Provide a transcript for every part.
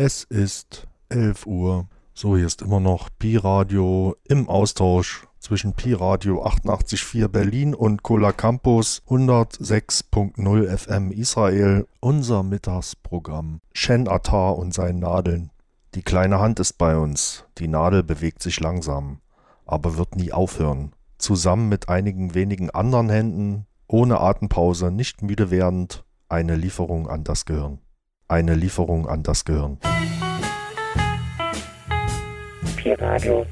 Es ist 11 Uhr. So, hier ist immer noch Pi-Radio im Austausch zwischen Pi-Radio 88.4 Berlin und Cola Campus 106.0 FM Israel. Unser Mittagsprogramm. Shen Attar und seinen Nadeln. Die kleine Hand ist bei uns. Die Nadel bewegt sich langsam, aber wird nie aufhören. Zusammen mit einigen wenigen anderen Händen, ohne Atempause, nicht müde werdend, eine Lieferung an das Gehirn. Eine Lieferung an das Gehirn. Pi-Radio.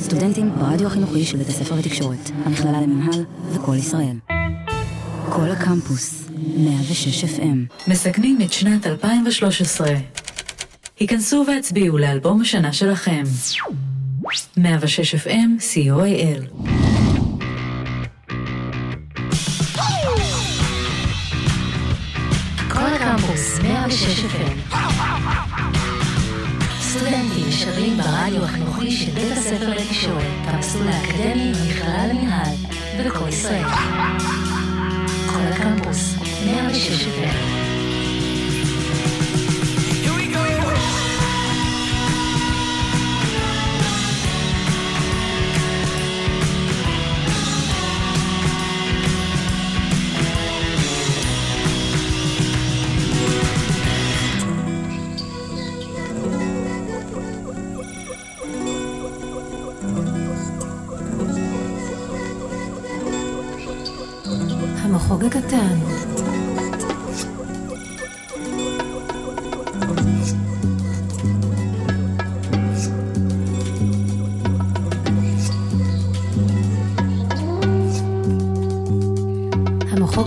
סטודנטים ברדיו החינוכי של בית הספר לתקשורת, המכללה למינהל וכל ישראל. כל הקמפוס, 106 FM. מסכמים את שנת 2013. היכנסו והצביעו לאלבום השנה שלכם. 106 FM, co.il. כל הקמפוס, 106 FM. סטודנטים שרים ברדיו החינוכי של בית הספר לתקשורת, במסלול האקדמי, המכללה למינהל וכל ישראל. כל הקמפוס, 106 FM.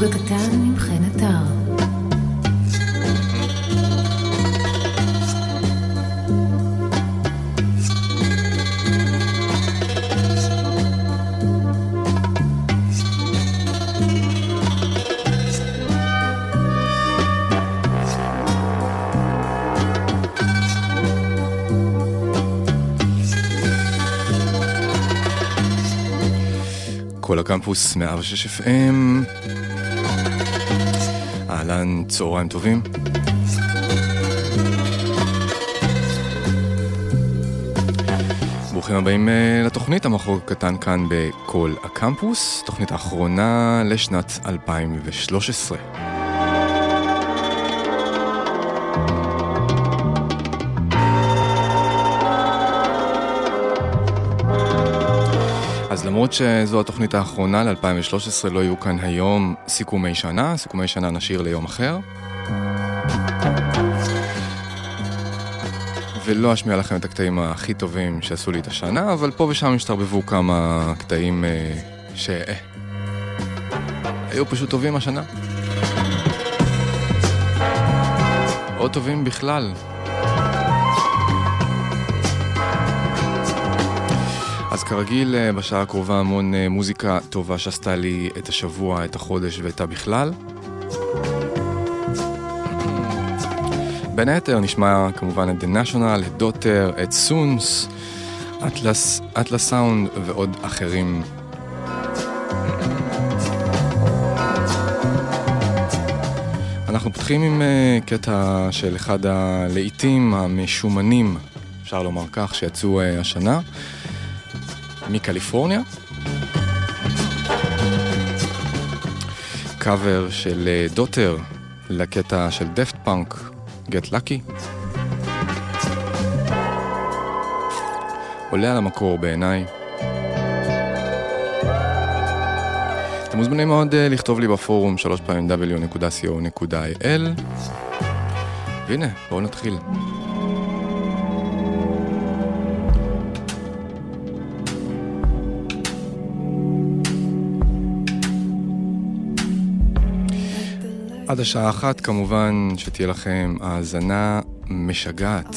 המחוג הקטן עם חן עטר. כל הקמפוס 106 FM. אהלן, צהריים טובים. ברוכים הבאים אה, לתוכנית המחוג הקטן כאן בכל הקמפוס, תוכנית האחרונה לשנת 2013. אז למרות שזו התוכנית האחרונה ל-2013, לא יהיו כאן היום סיכומי שנה, סיכומי שנה נשאיר ליום אחר. ולא אשמיע לכם את הקטעים הכי טובים שעשו לי את השנה, אבל פה ושם השתרבבו כמה קטעים אה, ש... אה, פשוט טובים השנה. או טובים בכלל. כרגיל, אה, בשעה הקרובה המון אה, מוזיקה טובה שעשתה לי את השבוע, את החודש ואת הבכלל. בין היתר נשמע כמובן את The National, את דוטר, את סונס, אטלס, אטלס סאונד ועוד אחרים. אנחנו פותחים עם אה, קטע של אחד הלעיתים המשומנים, אפשר לומר כך, שיצאו השנה. מקליפורניה. קאבר של אה, דוטר לקטע של דפט פאנק, Get Lucky. עולה על המקור בעיניי. אתם מוזמנים מאוד אה, לכתוב לי בפורום שלוש פעמים w.co.il והנה, בואו נתחיל. עד השעה אחת כמובן שתהיה לכם האזנה משגעת.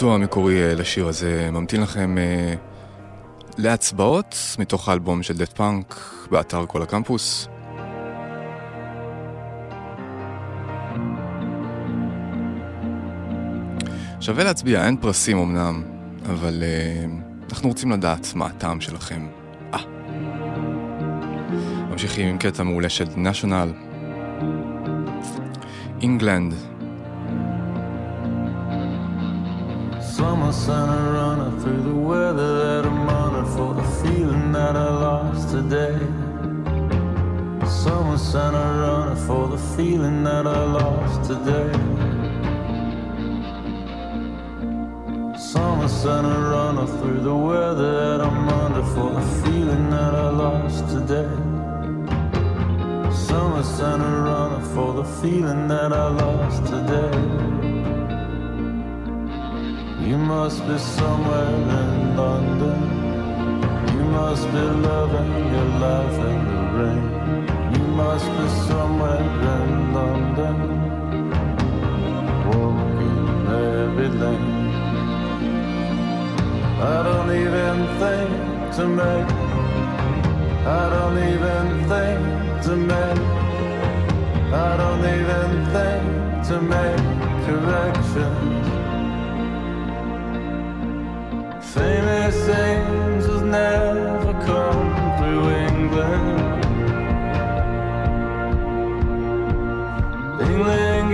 הביצוע המקורי אה, לשיר הזה ממתין לכם אה, להצבעות מתוך האלבום של דט פאנק באתר כל הקמפוס. שווה להצביע, אין פרסים אמנם, אבל אה, אנחנו רוצים לדעת מה הטעם שלכם. אה. ממשיכים עם קטע מעולה של נשיונל. אינגלנד. summer sun a runner through the weather that I'm under for the feeling that I lost today. Summer sun a runner for the feeling that I lost today. Summer sun a runner through the weather that I'm under for the feeling that I lost today. Summer sun a runner for the feeling that I lost today must be somewhere in London. You must be loving your life in the rain. You must be somewhere in London. Walking every lane. I don't even think to make. I don't even think to make. I don't even think to make corrections. Famous things angels never come through England. England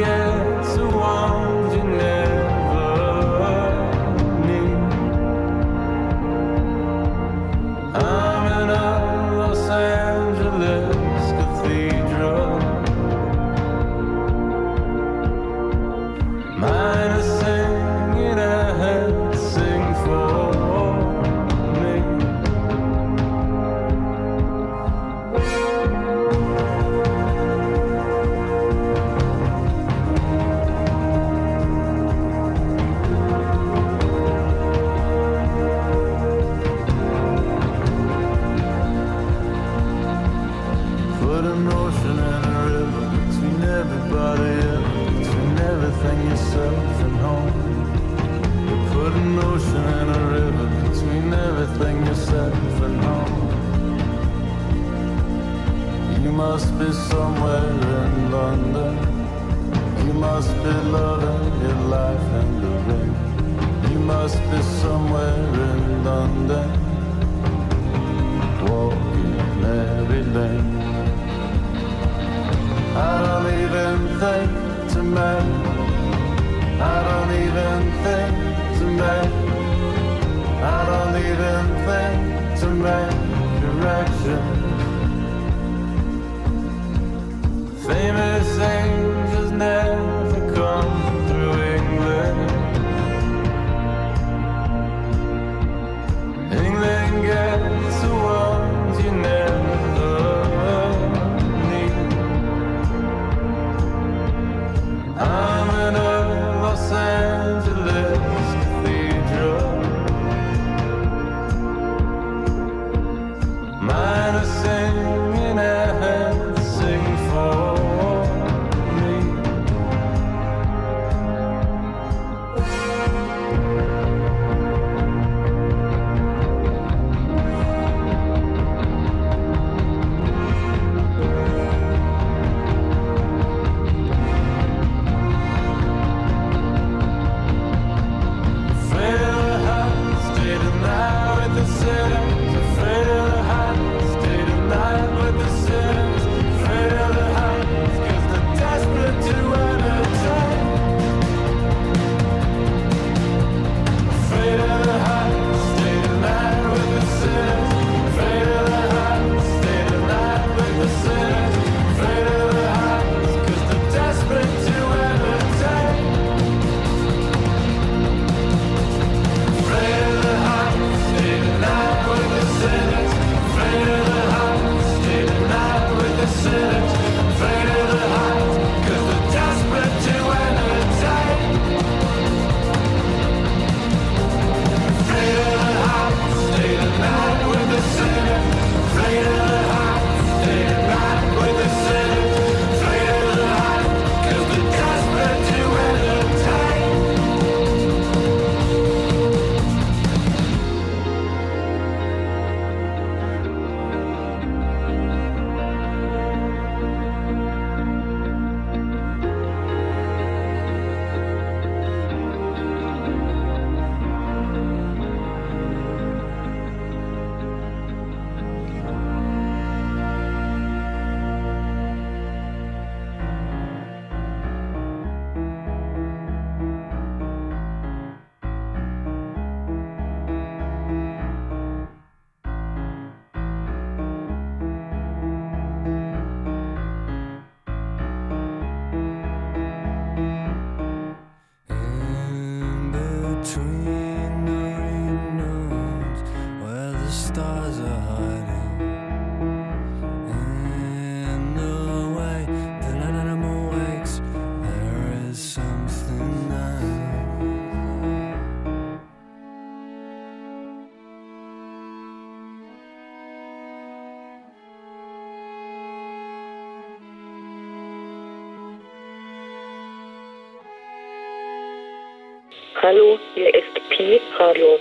Hallo, hier ist Pi Radio.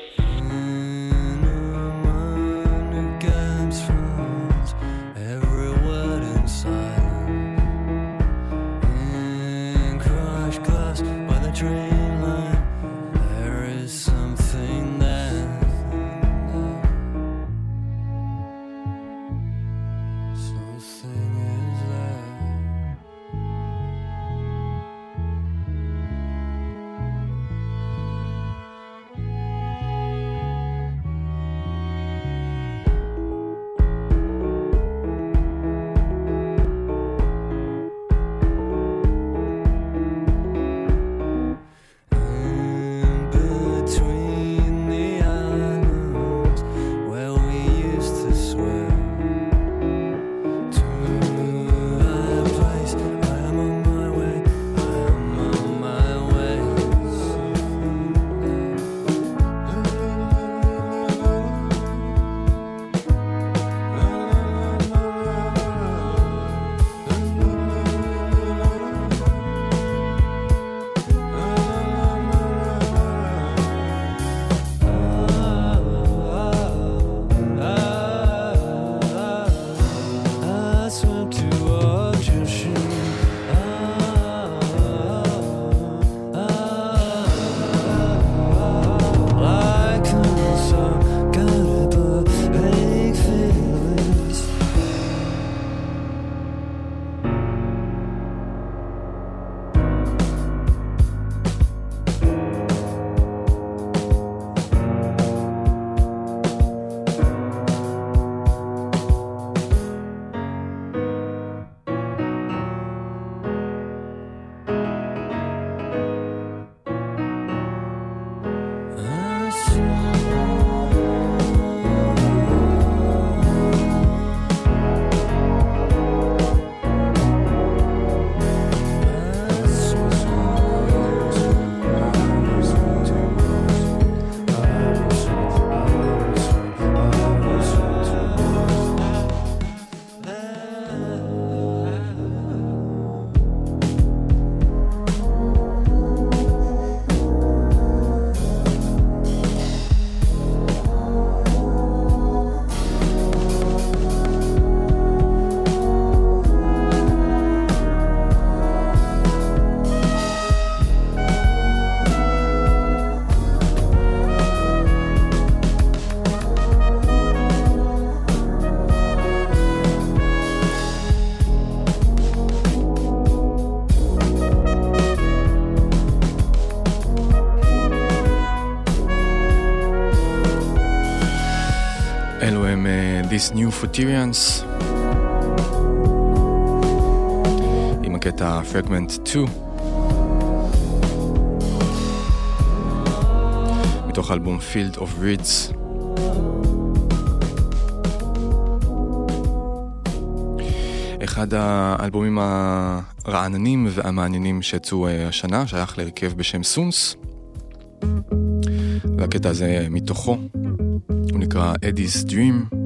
These New Futurians. עם הקטע Fragment 2 מתוך אלבום Field of Reeds אחד האלבומים הרעננים והמעניינים שיצאו אה, השנה, שייך להרכב בשם סונס והקטע הזה מתוכו הוא נקרא Eddie's Dream.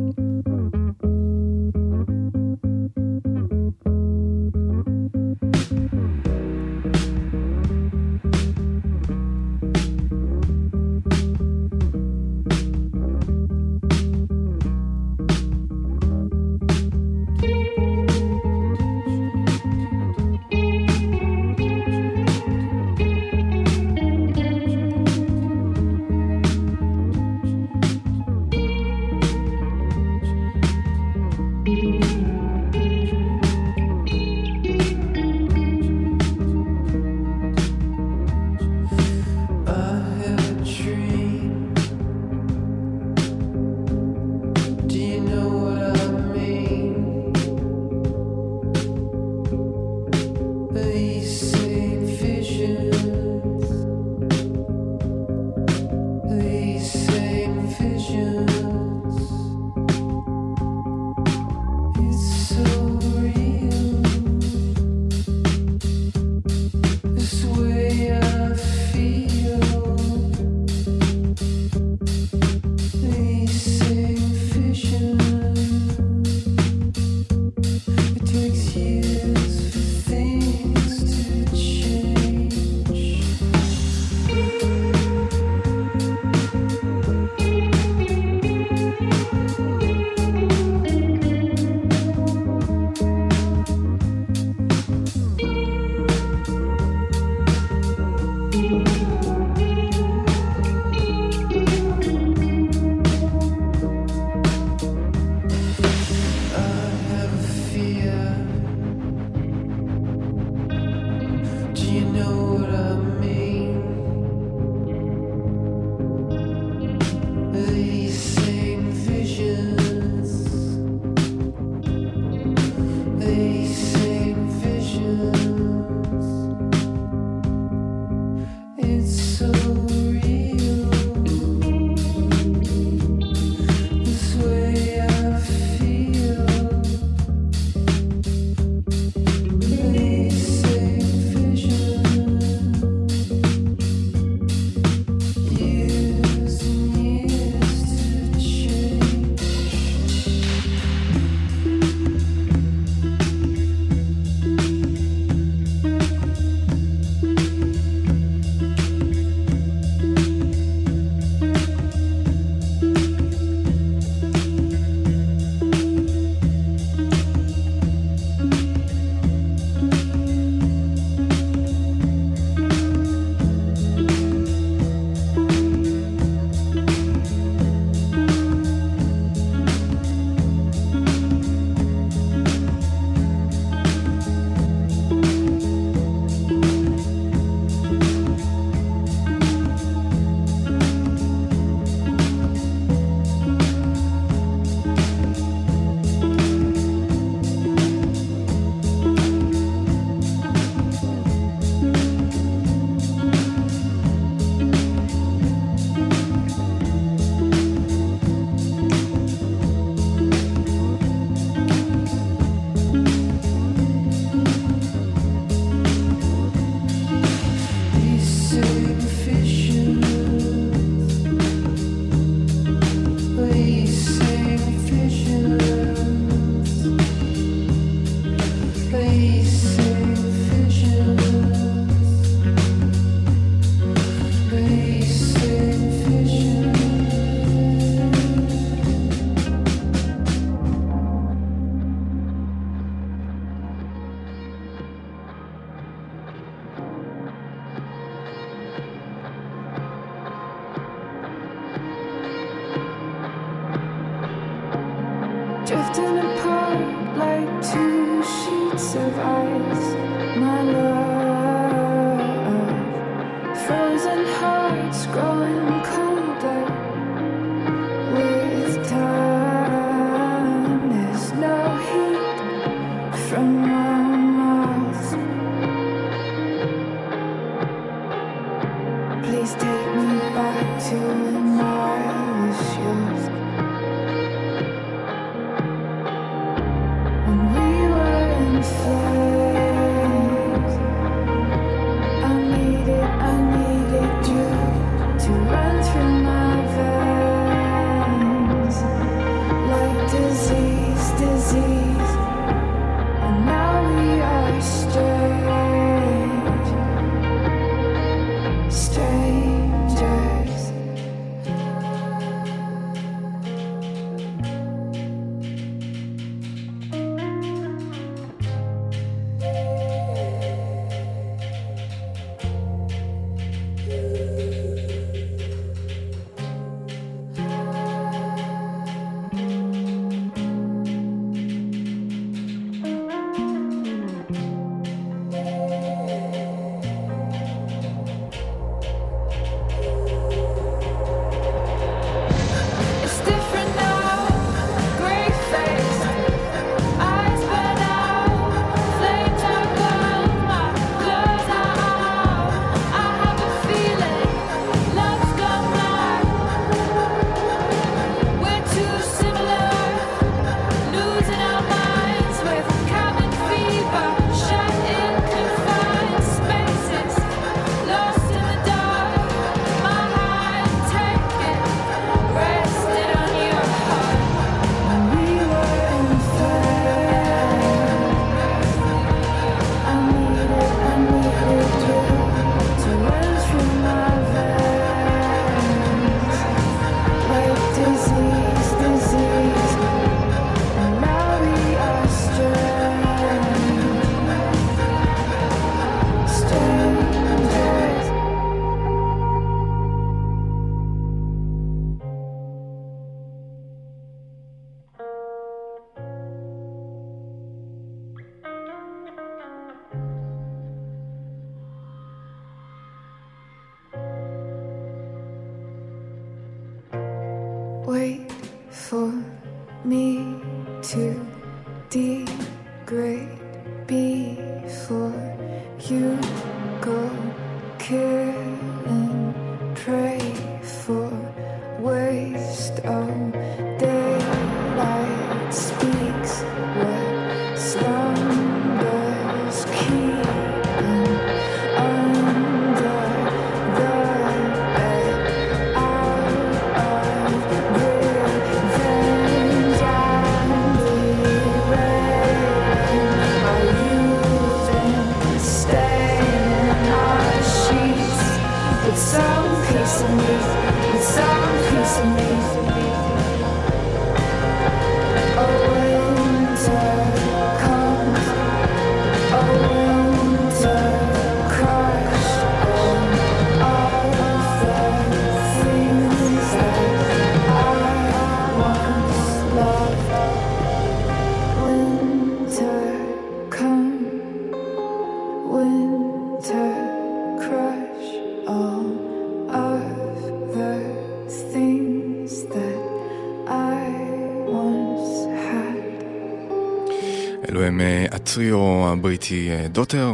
איתי אה, דוטר,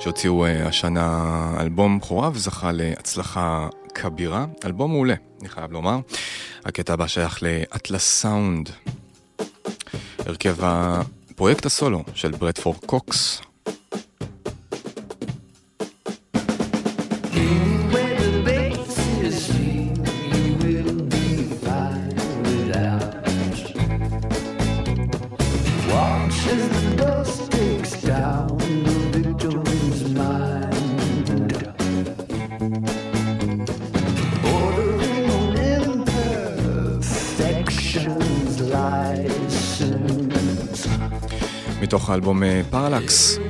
שהוציאו אה, השנה אלבום בכורה וזכה להצלחה כבירה. אלבום מעולה, אני חייב לומר. הקטע הבא שייך לאטלס סאונד. הרכב הפרויקט הסולו של ברדפור קוקס, Thanks.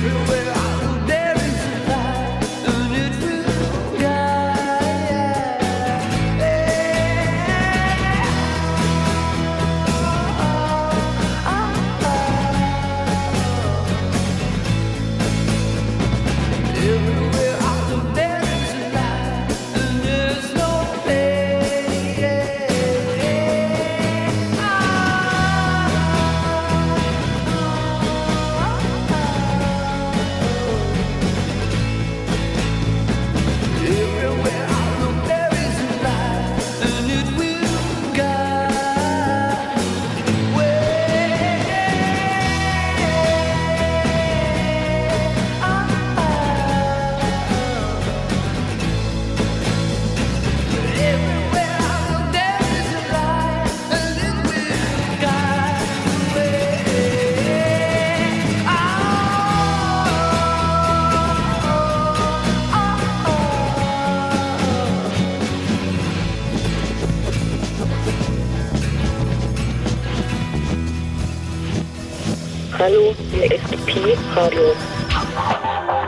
feel that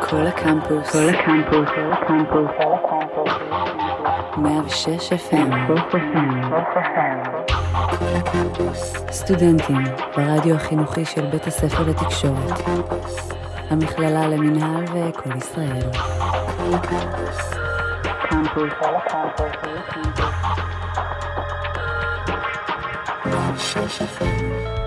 כל הקמפוס, כל הקמפוס, כל הקמפוס, כל הקמפוס, 106 FM, סטודנטים ברדיו החינוכי של בית הספר לתקשורת, המכללה למינהל וכל ישראל. קמפוס, הקמפוס. 106 FM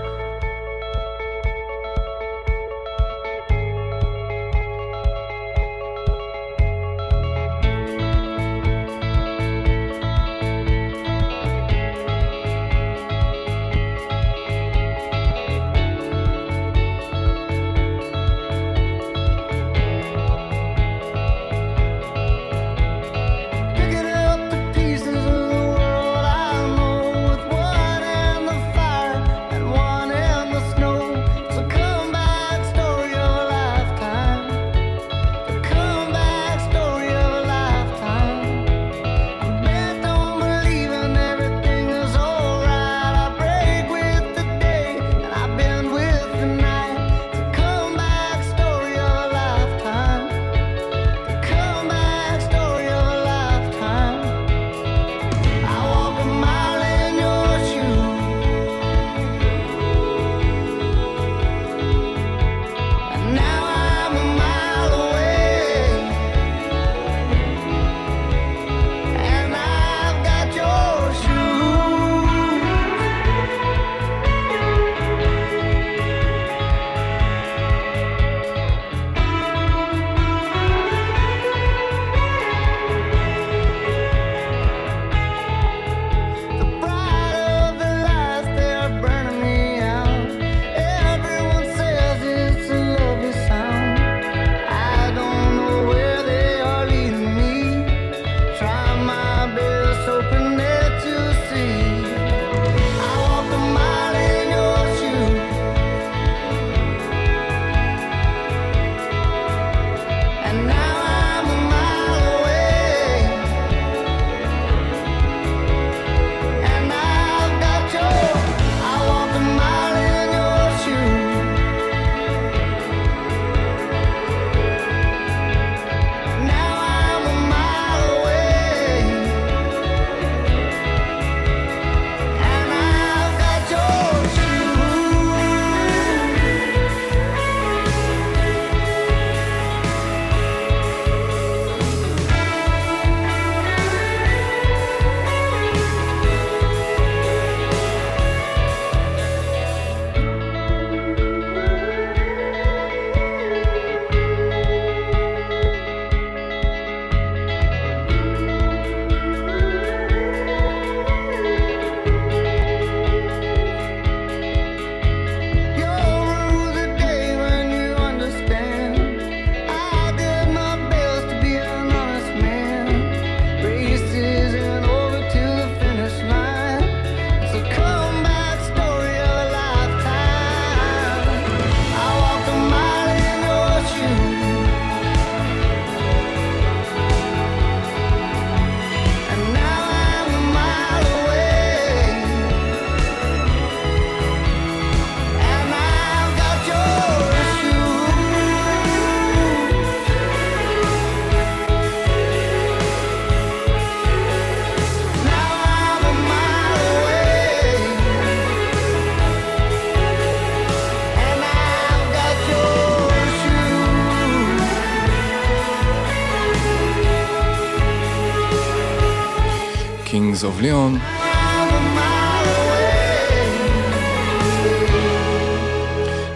of Leon.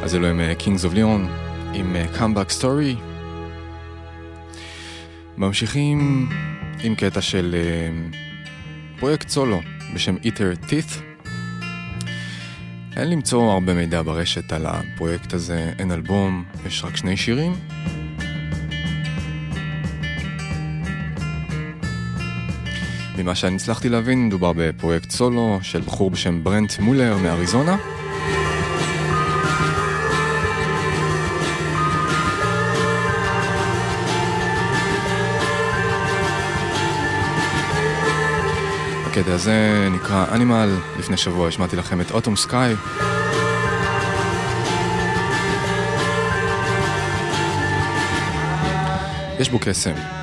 אז אלו הם אה, Kings of Leon עם אה, Comeback Story. ממשיכים עם קטע של אה, פרויקט סולו בשם Eater Teeth. אין למצוא הרבה מידע ברשת על הפרויקט הזה, אין אלבום, יש רק שני שירים. ממה שאני הצלחתי להבין, מדובר בפרויקט סולו של בחור בשם ברנט מולר מאריזונה. הקטע הזה נקרא אנימל, לפני שבוע השמעתי לכם את אוטום סקאי. יש בו קסם.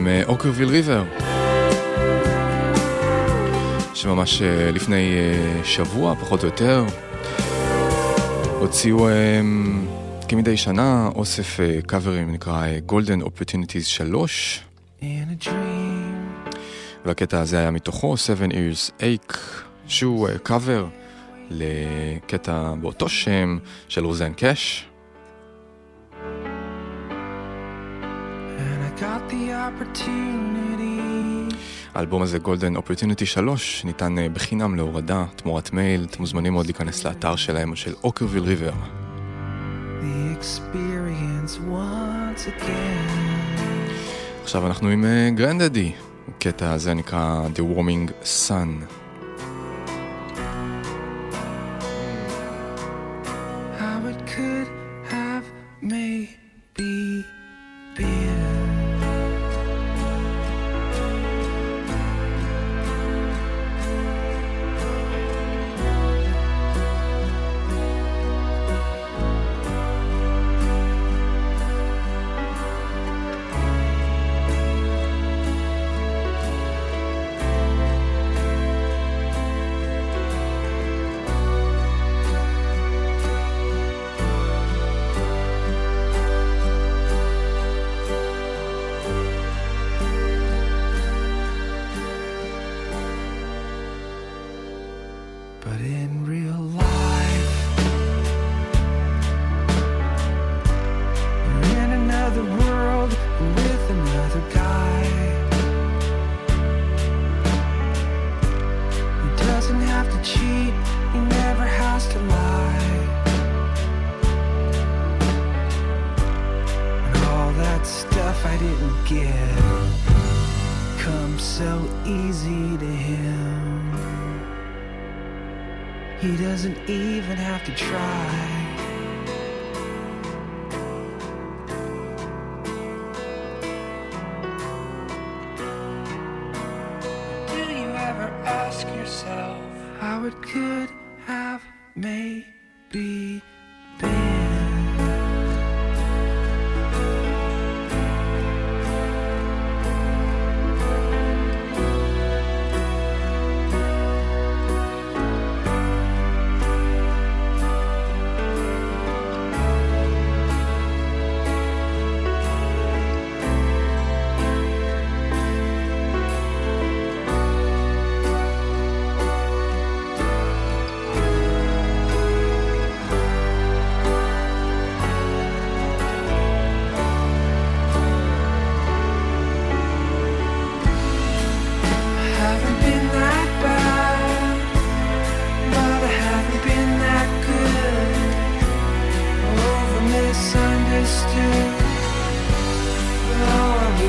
הם אה, אוקרוויל ריבר, שממש אה, לפני אה, שבוע, פחות או יותר, הוציאו כמדי שנה אוסף קאברים נקרא Golden Opportunities 3. והקטע הזה היה מתוכו, 7 Years Ache, שהוא קאבר לקטע באותו שם של רוזן קאש. האלבום הזה, Golden Opportunity 3, ניתן אה, בחינם להורדה, תמורת מייל, אתם מוזמנים מאוד להיכנס לאתר שלהם, של Okkervil River. עכשיו אנחנו עם Grandaddy, אה, הקטע הזה נקרא The Warming Sun.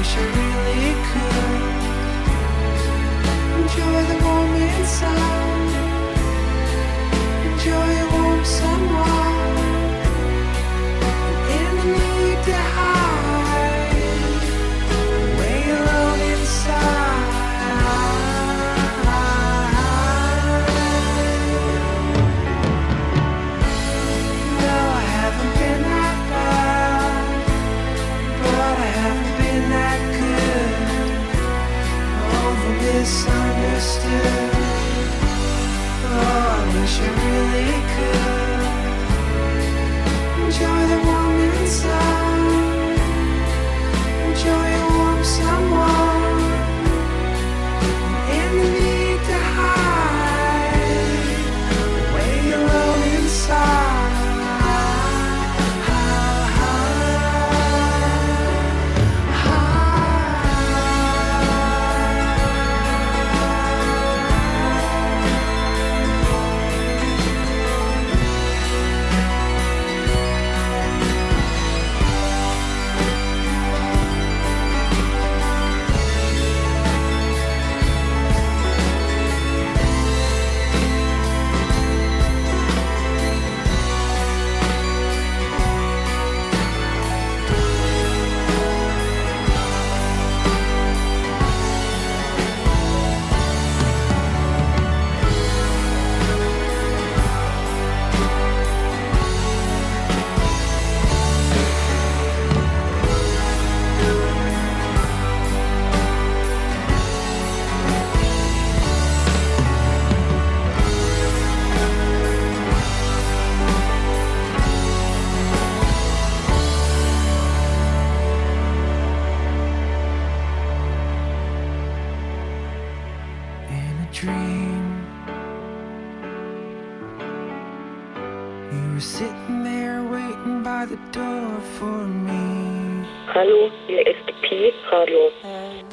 wish I really could enjoy the moment sound. Oh, Enjoy the moment inside. 有，嗯。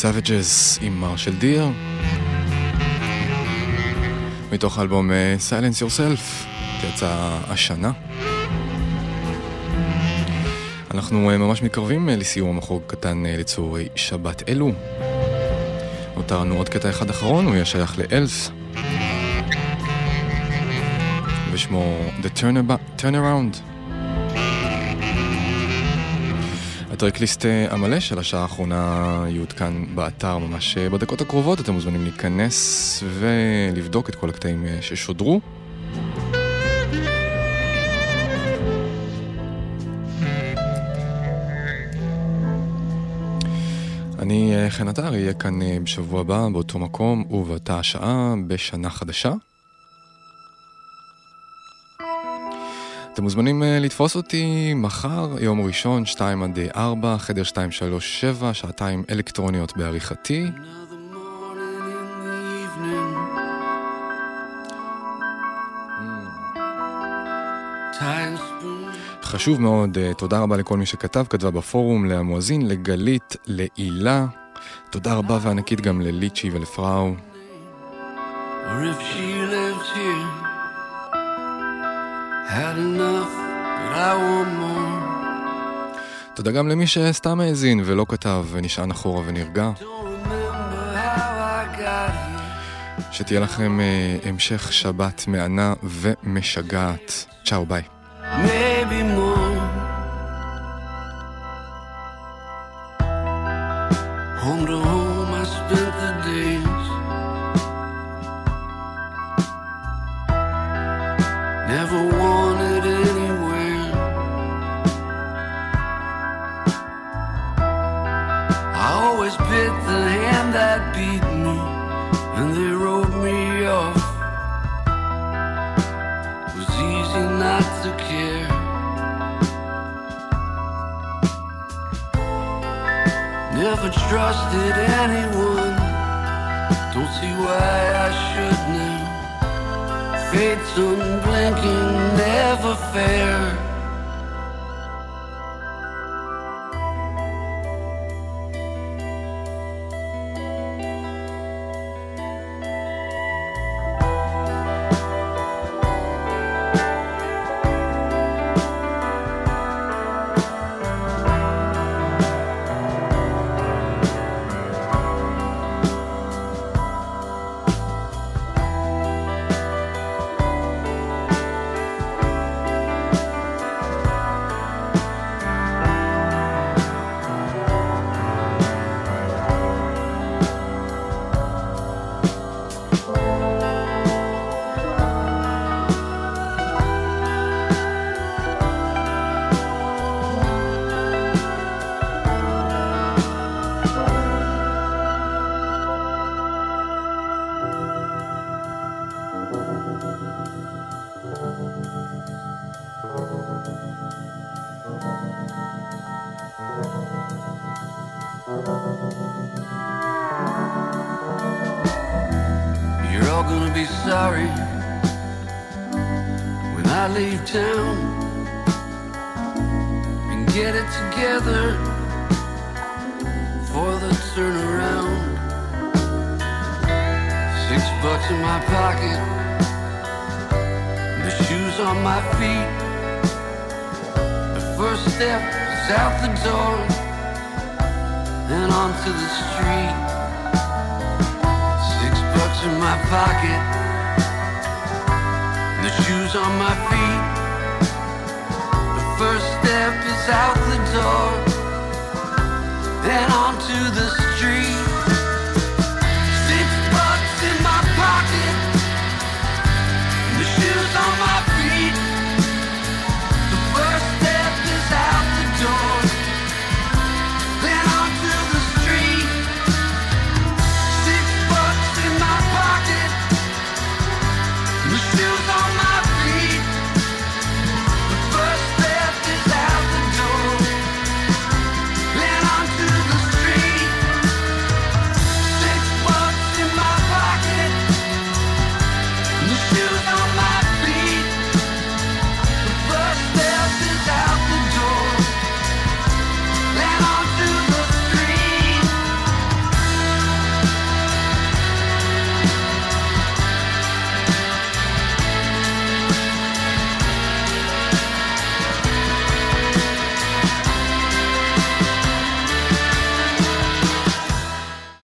Savages עם Marshal Dear. מתוך האלבום אה, Silence Yourself, שיצא השנה. אנחנו אה, ממש מתקרבים אה, לסיום המחוג קטן לצהרי שבת אלו. נותר לנו עוד קטע אחד אחרון, הוא יהיה שייך ל Eels. ושמו The Turnaround. הטרקליסט אה, המלא של השעה האחרונה יעודכן באתר ממש אה, בדקות הקרובות. אתם מוזמנים להיכנס ולבדוק את כל הקטעים אה, ששודרו. אני חן עטר, אהיה כאן בשבוע הבא באותו מקום ובאותה השעה בשנה חדשה. אתם מוזמנים אה, לתפוס אותי מחר, יום ראשון, 2 עד 4, חדר 237, שעתיים אלקטרוניות בעריכתי. חשוב מאוד, אה, תודה רבה לכל מי שכתב, כתבה בפורום, למואזין, לגלית, להילה. תודה רבה וענקית גם לליצ'י ולפראו. Or if she had enough, but I want more. תודה גם למי שסתם האזין ולא כתב ונשען אחורה ונרגע. שתהיה לכם אה, המשך שבת מהנה ומשגעת. צ'או, ביי. Gonna be sorry when I leave town and get it together for the turnaround. Six bucks in my pocket, the shoes on my feet. The first step is out the door and onto the street. In my pocket, the shoes on my feet. The first step is out the door and onto the street.